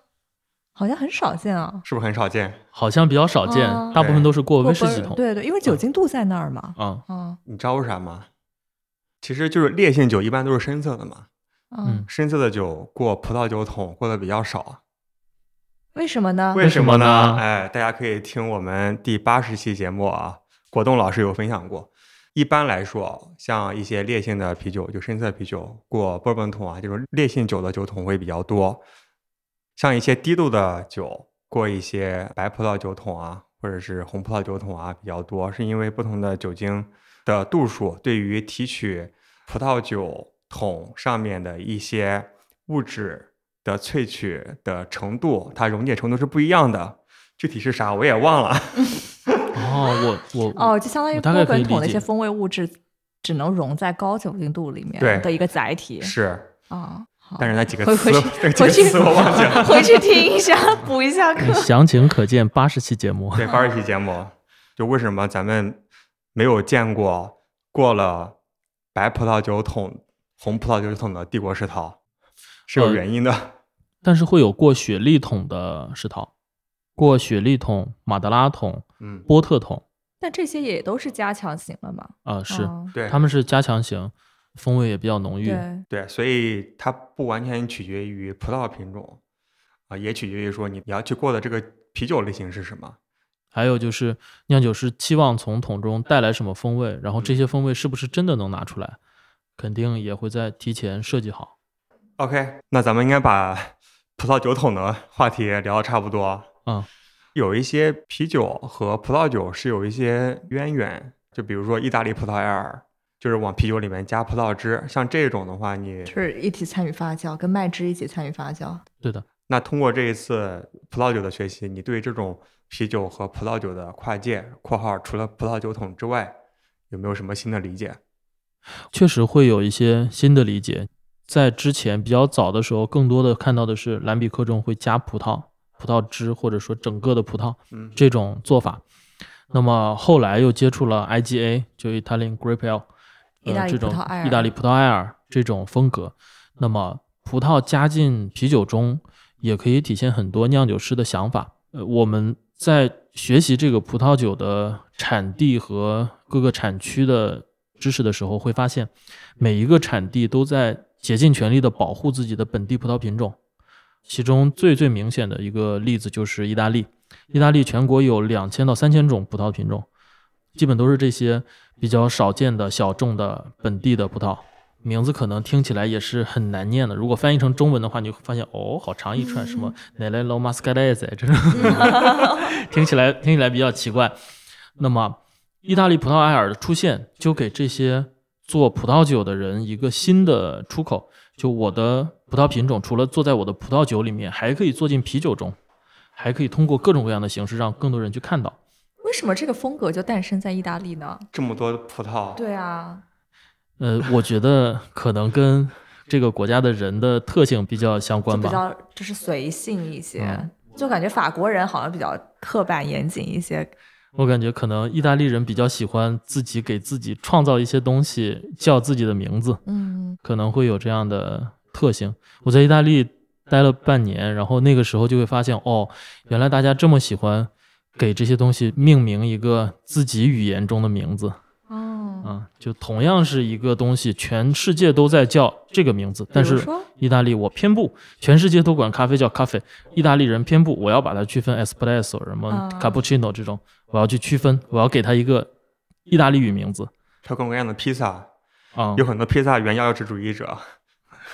好像很少见啊。是不是很少见？好像比较少见，哦大部分都是过过威士忌桶。对对，因为酒精度在那儿嘛。嗯，嗯你知道为啥吗？其实就是烈性酒一般都是深色的嘛，嗯，深色的酒过葡萄酒桶过的比较少。为什么呢？为什么呢哎，大家可以听我们第八十期节目啊，果冻老师有分享过。一般来说，像一些烈性的啤酒，就深色啤酒过波本桶啊，就是烈性酒的酒桶会比较多。像一些低度的酒过一些白葡萄酒桶啊，或者是红葡萄酒桶啊比较多，是因为不同的酒精的度数对于提取葡萄酒桶上面的一些物质的萃取的程度，它溶解程度是不一样的。具体是啥我也忘了。哦，我我 哦，就相当于波本桶的一些风味物质只能溶在高酒精度里面的一个载体。是，啊，好但是那几个词回回去，回去个词我忘记了。回去听一下，补一下课。详情可见八十期节目。对，八十期节目，就为什么咱们没有见过过了白葡萄酒桶、红葡萄酒桶的帝国世涛，是有呃原因的。但是会有过雪莉桶的世涛，过雪莉桶、马德拉桶、嗯，波特桶但这些也都是加强型了嘛？啊、是，哦对，他们是加强型，风味也比较浓郁。对，对，所以它不完全取决于葡萄品种啊、也取决于说你你要去过的这个啤酒类型是什么。还有就是酿酒师期望从桶中带来什么风味，然后嗯这些风味是不是真的能拿出来，肯定也会在提前设计好。OK，那咱们应该把 葡萄酒桶的话题聊得差不多。嗯，有一些啤酒和葡萄酒是有一些渊源，就比如说意大利葡萄艾尔，就是往啤酒里面加葡萄汁。像这种的话，你就是一起参与发酵，跟麦汁一起参与发酵。对的，那通过这一次葡萄酒的学习，你对这种啤酒和葡萄酒的跨界（括号除了葡萄酒桶之外）有没有什么新的理解？确实会有一些新的理解。在之前比较早的时候，更多的看到的是蓝比克中会加葡萄、葡萄汁或者说整个的葡萄嗯这种做法。那么后来又接触了 IGA，就 Italian Grape Ale，意大利呃、这种意大利葡萄艾尔这种风格。那么葡萄加进啤酒中，也可以体现很多酿酒师的想法。呃，我们在学习这个葡萄酒的产地和各个产区的知识的时候，会发现每一个产地都在竭尽全力的保护自己的本地葡萄品种。其中最最明显的一个例子就是意大利，意大利全国有两千到三千种葡萄品种，基本都是这些比较少见的小众的本地的葡萄。名字可能听起来也是很难念的，如果翻译成中文的话，你会发现哦，好长一串，什么 Nello Mascalese 这种，听起来听起来比较奇怪。那么，意大利葡萄艾尔的出现，就给这些做葡萄酒的人一个新的出口。就我的葡萄品种，除了做在我的葡萄酒里面，还可以做进啤酒中，还可以通过各种各样的形式让更多人去看到。为什么这个风格就诞生在意大利呢？这么多葡萄，对啊，呃，我觉得可能跟这个国家的人的特性比较相关吧。比较就是随性一些，嗯就感觉法国人好像比较刻板严谨一些。我感觉可能意大利人比较喜欢自己给自己创造一些东西，叫自己的名字，嗯，可能会有这样的特性。我在意大利待了半年，然后那个时候就会发现，哦，原来大家这么喜欢给这些东西命名一个自己语言中的名字。哦，啊，就同样是一个东西，全世界都在叫这个名字，但是意大利我偏不，全世界都管咖啡叫咖啡，意大利人偏不，我要把它区分 espresso 什么啊 cappuccino 这种，我要去区分，我要给它一个意大利语名字各种各样的披萨，啊，有很多披萨原要质主义者。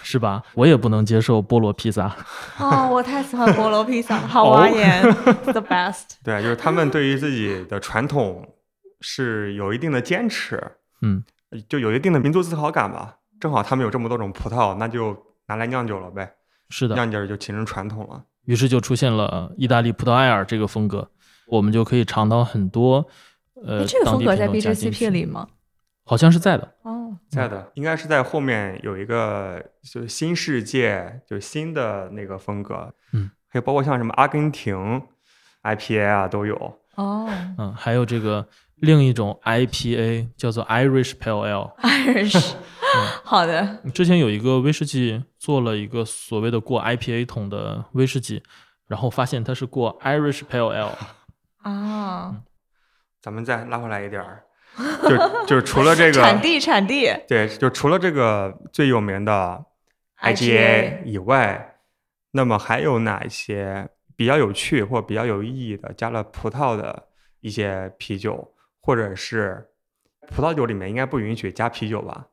是吧？我也不能接受菠萝披萨，哦，我太喜欢菠萝披萨，好挖眼，the best。对，就是他们对于自己的传统是有一定的坚持，嗯，就有一定的民族自豪感吧。正好他们有这么多种葡萄，那就拿来酿酒了呗，是的，酿酒就形成传统了。于是就出现了意大利葡萄艾尔这个风格，我们就可以尝到很多呃哎，这个风格在 BJCP 里吗？好像是在的，哦，在的，应该是在后面有一个就是新世界，就新的那个风格，嗯，还有包括像什么阿根廷 IPA 啊都有。哦嗯，还有这个另一种 IPA 叫做 Irish Pale Ale。Irish，好的，之前有一个威士忌做了一个所谓的过 IPA 桶的威士忌，然后发现它是过 Irish Pale Ale。啊，咱们再拉回来一点儿，就就是除了这个产地产地，对，就除了这个最有名的 IGA 以外，那么还有哪一些比较有趣或比较有意义的加了葡萄的一些啤酒，或者是葡萄酒里面应该不允许加啤酒吧？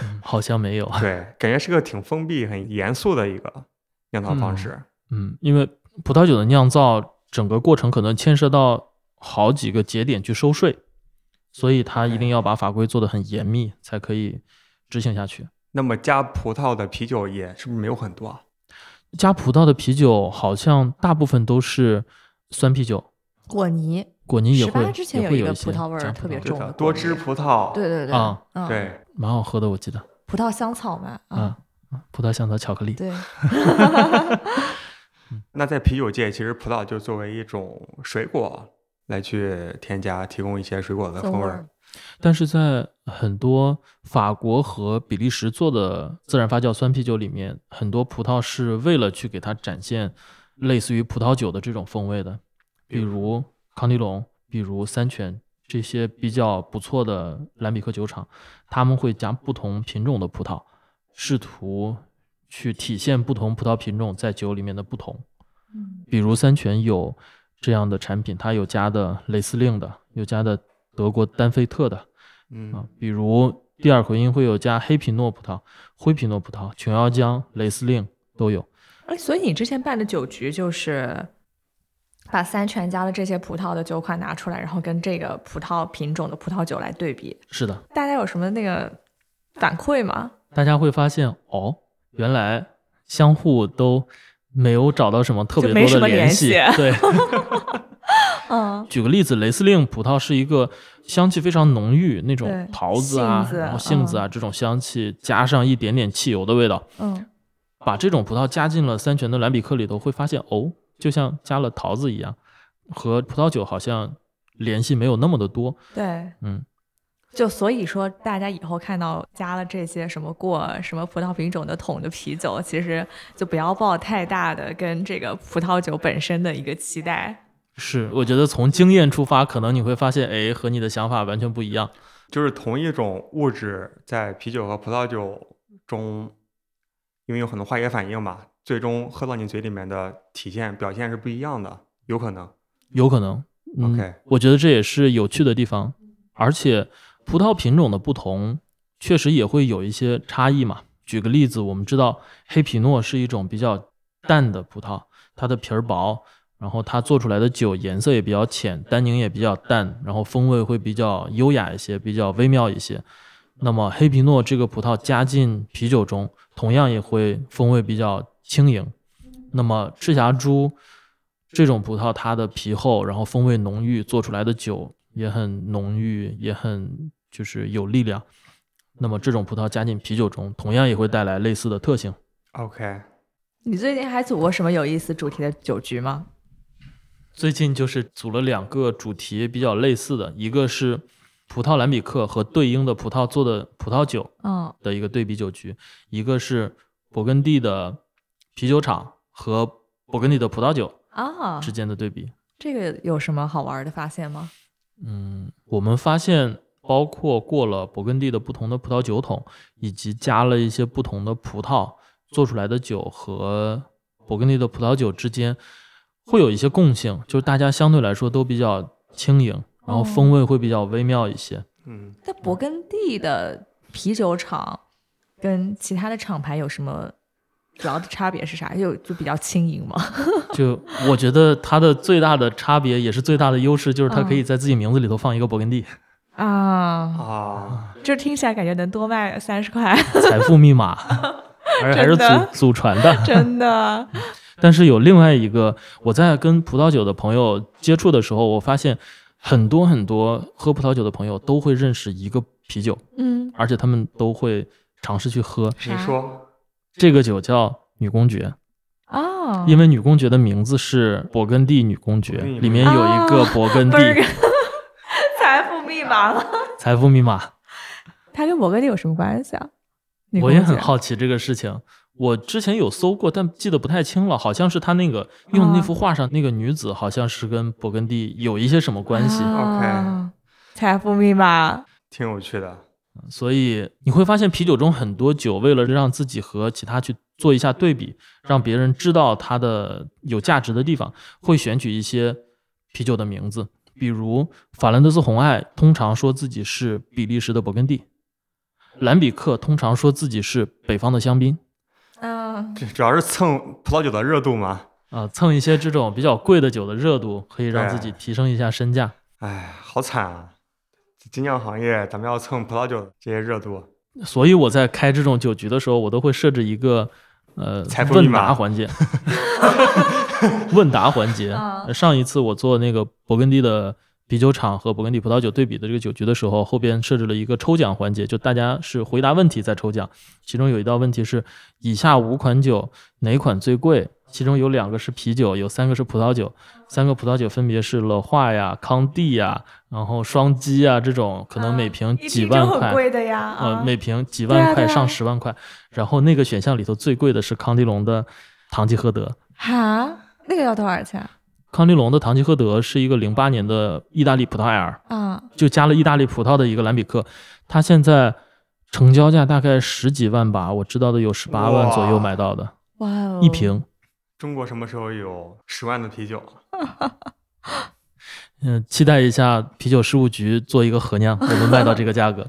嗯好像没有。对，感觉是个挺封闭、很严肃的一个酿造方式。嗯，因为葡萄酒的酿造整个过程可能牵涉到好几个节点去收税，所以他一定要把法规做得很严密，才可以执行下去。那么加葡萄的啤酒也是不是没有很多啊？加葡萄的啤酒好像大部分都是酸啤酒，果泥，果泥也会也会一些有一个葡萄味儿加特别重的多汁葡萄，对对对，啊嗯，对，蛮好喝的，我记得葡萄香草嘛，啊啊，啊葡萄香草巧克力。对，那在啤酒界，其实葡萄就作为一种水果来去添加，提供一些水果的风味儿。但是在很多法国和比利时做的自然发酵酸啤酒里面，很多葡萄是为了去给它展现类似于葡萄酒的这种风味的，比如康迪龙，比如三全这些比较不错的兰比克酒厂，他们会加不同品种的葡萄，试图去体现不同葡萄品种在酒里面的不同。嗯比如三全有这样的产品，它有加的雷司令的，有加的德国丹菲特的，啊嗯，，比如第二回音会有加黑皮诺葡萄、灰皮诺葡萄、琼瑶浆、雷司令都有。哎，所以你之前办的酒局就是把三全家的这些葡萄的酒款拿出来，然后跟这个葡萄品种的葡萄酒来对比，是的，大家有什么那个反馈吗？大家会发现哦，原来相互都没有找到什么特别多的联系。对，嗯，举个例子，雷司令葡萄是一个香气非常浓郁，那种桃子啊杏，子然后杏子啊、这种香气，加上一点点汽油的味道，嗯，把这种葡萄加进了三全的蓝比克里头，会发现哦，就像加了桃子一样，和葡萄酒好像联系没有那么的多。对，嗯，就所以说，大家以后看到加了这些什么过什么葡萄品种的桶的啤酒，其实就不要抱太大的跟这个葡萄酒本身的一个期待。是，我觉得从经验出发，可能你会发现，哎，和你的想法完全不一样。就是同一种物质在啤酒和葡萄酒中，因为有很多化学反应嘛，最终喝到你嘴里面的体现表现是不一样的，有可能。有可能。嗯 OK 我觉得这也是有趣的地方，而且葡萄品种的不同，确实也会有一些差异嘛。举个例子，我们知道黑皮诺是一种比较淡的葡萄，它的皮儿薄，然后它做出来的酒颜色也比较浅，单宁也比较淡，然后风味会比较优雅一些，比较微妙一些。那么黑皮诺这个葡萄加进啤酒中，同样也会风味比较轻盈。那么赤霞珠这种葡萄，它的皮厚，然后风味浓郁，做出来的酒也很浓郁，也很就是有力量。那么这种葡萄加进啤酒中，同样也会带来类似的特性。OK，你最近还组过什么有意思主题的酒局吗？最近就是组了两个主题比较类似的，一个是葡萄蓝比克和对应的葡萄做的葡萄酒嗯，的一个对比酒局，一个是勃艮第的啤酒厂和勃艮第的葡萄酒啊，之间的对比。这个有什么好玩的发现吗？嗯，我们发现，包括过了勃艮第的不同的葡萄酒桶，以及加了一些不同的葡萄做出来的酒和勃艮第的葡萄酒之间，会有一些共性，就是大家相对来说都比较轻盈，然后风味会比较微妙一些。嗯，那勃艮第的啤酒厂跟其他的厂牌有什么主要的差别是啥？就就比较轻盈嘛？就我觉得它的最大的差别，也是最大的优势，就是它可以在自己名字里头放一个勃艮第，啊，啊，这听起来感觉能多卖三十块，财富密码，而且还是祖祖传的。真的。但是有另外一个，我在跟葡萄酒的朋友接触的时候，我发现很多很多喝葡萄酒的朋友都会认识一个啤酒，嗯，而且他们都会尝试去喝。你说这个酒叫女公爵，哦，因为女公爵的名字是勃艮第女公爵里面有一个勃艮第财富密码了。财富密码。它跟勃艮第有什么关系啊？我也很好奇这个事情。我之前有搜过，但记得不太清了，好像是他那个用的那幅画上那个女子，好像是跟勃艮第有一些什么关系。OK，财富密码，挺有趣的。所以你会发现，啤酒中很多酒，为了让自己和其他去做一下对比，让别人知道它的有价值的地方，会选取一些啤酒的名字，比如法兰德斯红艾通常说自己是比利时的勃艮第，兰比克通常说自己是北方的香槟，嗯，这主要是蹭葡萄酒的热度嘛。啊、蹭一些这种比较贵的酒的热度，可以让自己提升一下身价。哎，好惨啊！精酿行业咱们要蹭葡萄酒这些热度，所以我在开这种酒局的时候，我都会设置一个呃问答环节，问答环节。啊上一次我做那个勃艮第的啤酒厂和勃艮第葡萄酒对比的这个酒局的时候，后边设置了一个抽奖环节，就大家是回答问题再抽奖。其中有一道问题是：以下五款酒哪款最贵？其中有两个是啤酒，有三个是葡萄酒。三个葡萄酒分别是乐化呀、康帝呀，然后双击啊这种，可能每瓶啊一瓶就很几万块。贵的呀，呃，啊每瓶几万块、啊上十万块。然后那个选项里头最贵的是康帝龙的唐吉诃德。哈，那个要多少钱康帝龙的唐吉诃德是一个零八年的意大利葡萄艾尔，啊？就加了意大利葡萄的一个兰比克，它现在成交价大概十几万吧，我知道的有十八万左右买到的哇哦，一瓶。中国什么时候有十万的啤酒？嗯、期待一下啤酒事务局做一个合酿，我们卖到这个价格。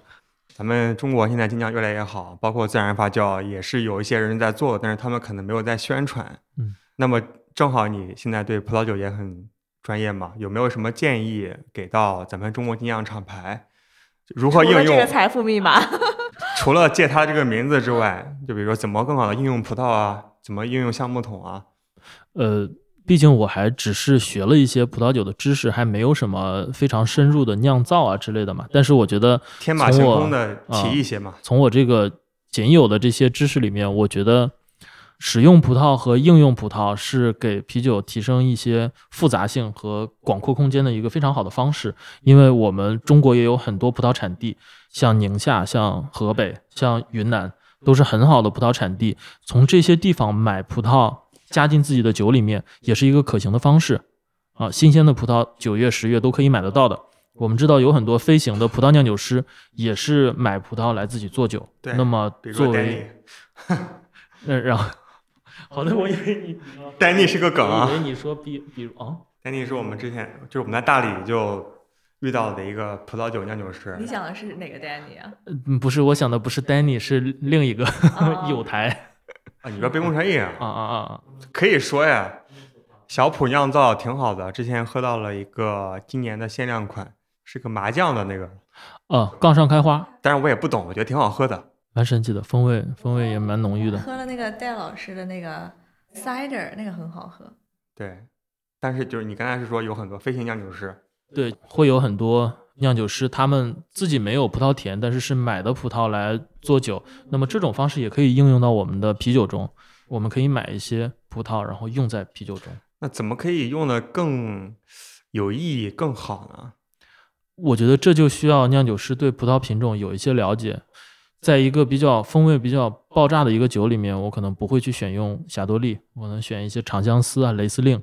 咱们中国现在精酿越来越好，包括自然发酵也是有一些人在做，但是他们可能没有在宣传。嗯，那么正好你现在对葡萄酒也很专业嘛，有没有什么建议给到咱们中国精酿厂牌？如何应用这个？财富密码，除了借它这个名字之外，就比如说怎么更好的应用葡萄啊，怎么应用橡木桶啊？呃，毕竟我还只是学了一些葡萄酒的知识，还没有什么非常深入的酿造啊之类的嘛。但是我觉得天马行空的提一些嘛。从我这个仅有的这些知识里面，我觉得使用葡萄和应用葡萄是给啤酒提升一些复杂性和广阔空间的一个非常好的方式。因为我们中国也有很多葡萄产地，像宁夏、像河北、像云南，都是很好的葡萄产地。从这些地方买葡萄加进自己的酒里面，也是一个可行的方式。啊，新鲜的葡萄九月、十月都可以买得到的。我们知道有很多飞行的葡萄酿酒师也是买葡萄来自己做酒。对那么比如说作为，呃，然后，好的，我以为你 Danny 是个梗啊我以为你说比比如啊，Danny 是我们之前就是我们在大理就遇到的一个葡萄酒酿酒师你。想的是哪个 Danny 啊？嗯，不是，我想的不是 Danny，是另一个哦 有台啊，你说杯弓蛇影啊？啊啊啊啊！可以说呀，小普酿造挺好的。之前喝到了一个今年的限量款，是个麻酱的那个，啊，杠上开花，但是我也不懂，我觉得挺好喝的。蛮神奇的，风味风味也蛮浓郁的。喝了那个戴老师的那个 cider，那个很好喝。对，但是就是你刚才是说有很多飞行酿酒师，对，会有很多酿酒师，他们自己没有葡萄田，但是是买的葡萄来做酒。那么这种方式也可以应用到我们的啤酒中。我们可以买一些葡萄，然后用在啤酒中。那怎么可以用的更有意义、更好呢？我觉得这就需要酿酒师对葡萄品种有一些了解。在一个比较风味比较爆炸的一个酒里面，我可能不会去选用霞多丽，我能选一些长相思啊、雷司令。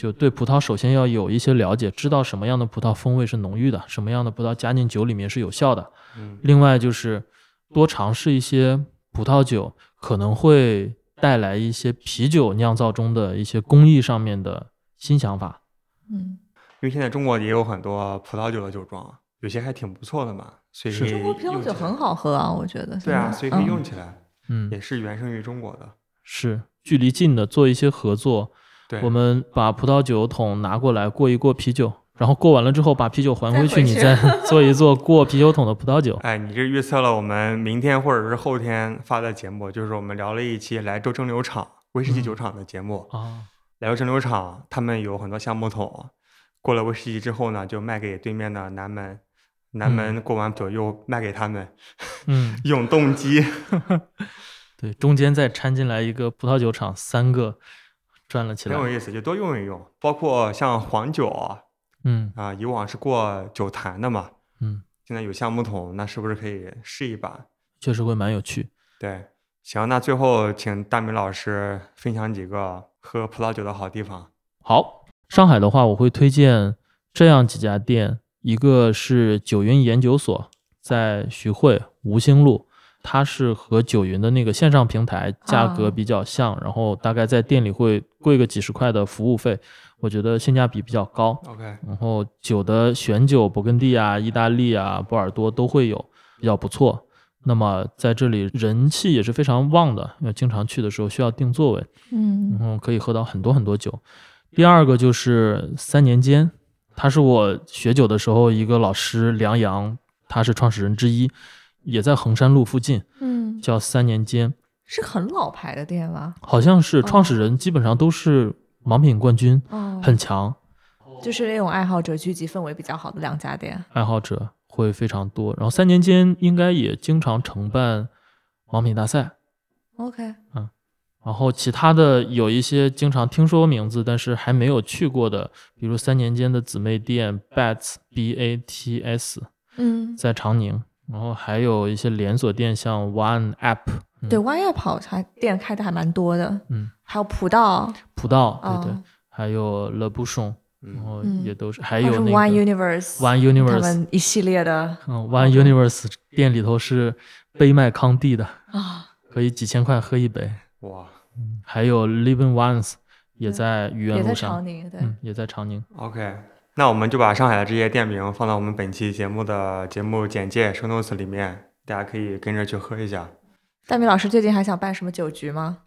就对葡萄首先要有一些了解，知道什么样的葡萄风味是浓郁的，什么样的葡萄加进酒里面是有效的。嗯，另外就是多尝试一些葡萄酒，可能会带来一些啤酒酿造中的一些工艺上面的新想法。嗯，因为现在中国也有很多葡萄酒的酒庄，有些还挺不错的嘛，所以是可以中国啤酒很好喝啊，我觉得。对啊，所以可以用嗯起来，嗯，也是原生于中国的。是距离近的做一些合作，对，我们把葡萄酒桶拿过来过一过啤酒，然后过完了之后把啤酒还回去，再回去你再 做一做过啤酒桶的葡萄酒。哎，你这预测了我们明天或者是后天发的节目，就是我们聊了一期莱州蒸馏厂威士忌嗯酒厂的节目。啊，莱州蒸馏厂他们有很多橡木桶，过了威士忌之后呢，就卖给对面的南门，南门过完酒又卖给他们，嗯，永动机。对，中间再掺进来一个葡萄酒厂，三个转了起来。很有意思，就多用一用。包括像黄酒啊，嗯啊以往是过酒坛的嘛，嗯，现在有橡木桶，那是不是可以试一把？确实会蛮有趣。对，行，那最后请大明老师分享几个喝葡萄酒的好地方。好，上海的话，我会推荐这样几家店，一个是九云研究所，在徐汇吴兴路，它是和九云的那个线上平台价格啊比较像，然后大概在店里会贵个几十块的服务费，我觉得性价比比较高。OK，然后酒的选酒，勃艮第啊、意大利啊、波尔多都会有，比较不错。那么在这里人气也是非常旺的，因为经常去的时候需要订座位，嗯然后可以喝到很多很多酒。第二个就是三年间，他是我学酒的时候一个老师梁阳，他是创始人之一，也在衡山路附近，嗯，叫三年间，是很老牌的店吗？好像是创始人基本上都是盲品冠军，哦，很强。就是那种爱好者聚集氛围比较好的两家店。爱好者会非常多。然后三年间应该也经常承办盲品大赛，OK，嗯然后其他的有一些经常听说名字，但是还没有去过的，比如三年间的姊妹店 Bats B A T S 嗯，在长宁，然后还有一些连锁店像 One App，嗯对，弯月跑还店开的还蛮多的，嗯，还有普道，普道，对对，哦还有 Le Bouchon，然后嗯也都是，还还有那 One Universe，One Universe，们一系列的嗯，One Universe 店里头是杯麦康帝的，啊，可以几千块喝一杯。哇还有 Living Ones 也在愚园也在路上，长宁，对，嗯，也在长宁。，OK，那我们就把上海的这些店名放到我们本期节目的节目简介 show notes 里面，大家可以跟着去喝一下。大明老师最近还想办什么酒局吗？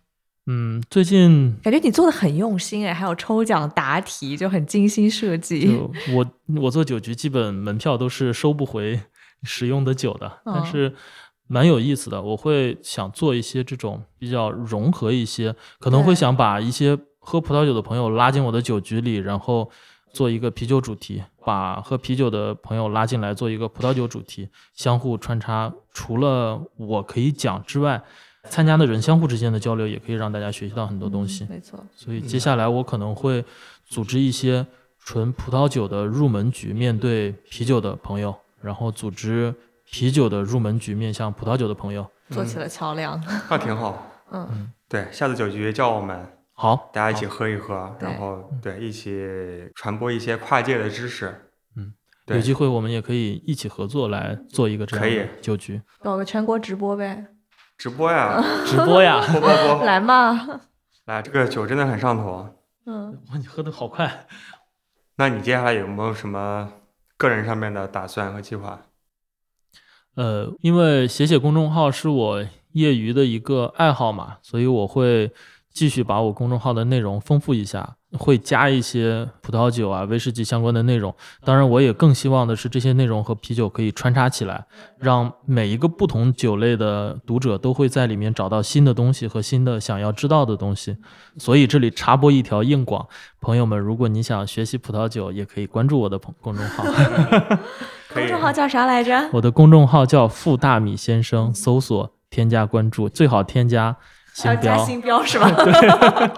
嗯，最近感觉你做的很用心哎，还有抽奖答题，就很精心设计。就我我做酒局，基本门票都是收不回使用的酒的，但嗯是蛮有意思的。我会想做一些这种比较融合一些，可能会想把一些喝葡萄酒的朋友拉进我的酒局里，然后做一个啤酒主题，把喝啤酒的朋友拉进来做一个葡萄酒主题，相互穿插。除了我可以讲之外，参加的人相互之间的交流，也可以让大家学习到很多东西。嗯没错，所以接下来我可能会组织一些纯葡萄酒的入门局，面对啤酒的朋友，然后组织啤酒的入门局，面向葡萄酒的朋友。做起了桥梁。那挺好。嗯，对，下次酒局叫我们，好，大家一起喝一喝，然后对一起传播一些跨界的知识。嗯，有机会我们也可以一起合作来做一个这样可以的酒局搞个全国直播呗，直播呀，直播呀。播播播，来嘛。来，这个酒真的很上头。嗯，哇，你喝的好快。那你接下来有没有什么个人上面的打算和计划？呃，因为写写公众号是我业余的一个爱好嘛，所以我会继续把我公众号的内容丰富一下，会加一些葡萄酒啊、威士忌相关的内容。当然，我也更希望的是这些内容和啤酒可以穿插起来，让每一个不同酒类的读者都会在里面找到新的东西和新的想要知道的东西。所以这里插播一条硬广，朋友们，如果你想学习葡萄酒，也可以关注我的公公众号。公众号叫啥来着？我的公众号叫富大米先生，搜索添加关注，最好添加还要加星标。星标是吧？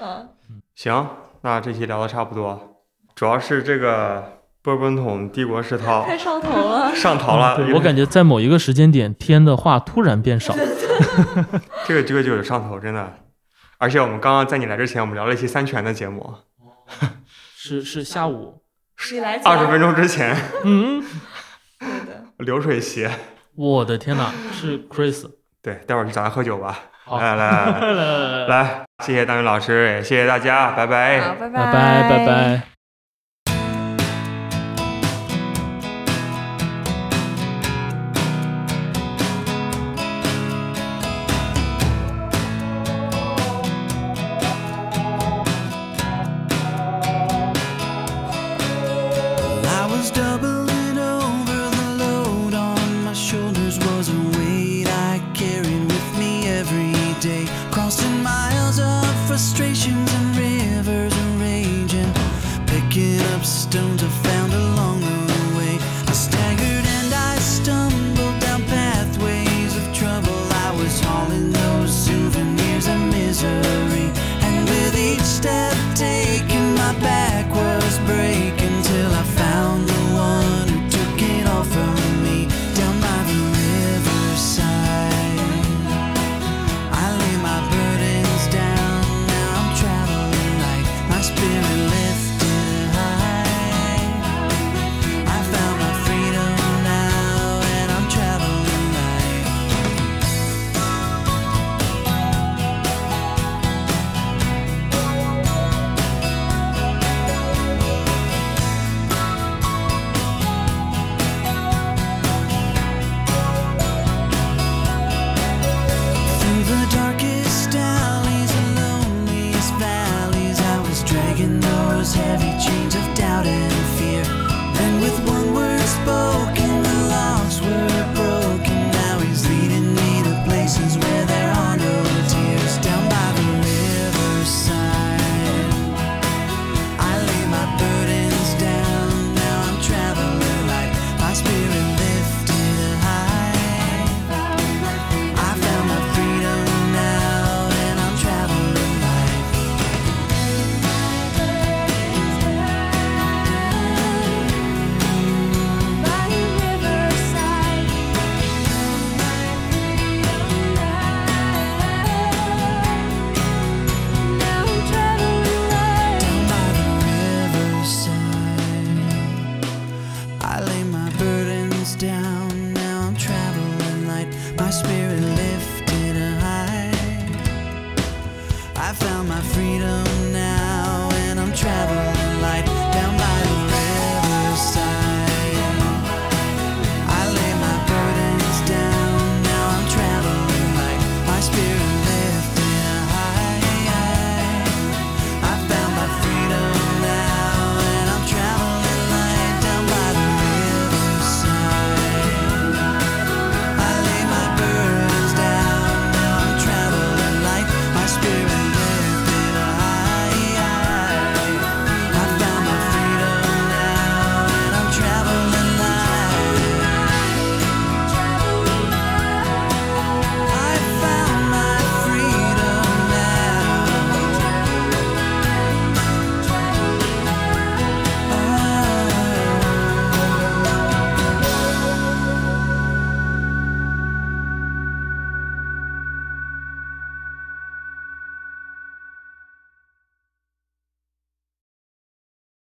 嗯，行，那这期聊的差不多，主要是这个波本桶帝国世涛太上头了。上头了，对我感觉在某一个时间点，天的话突然变少。这个这个酒有上头，真的。而且我们刚刚在你来之前，我们聊了一期三全的节目，是是下午，你来二十分钟之前嗯，对的。流水席。我的天哪，是 Chris。对，待会儿去找他喝酒吧。好来来来 来谢谢大明老师，也谢谢大家，拜拜。好，拜拜拜拜拜。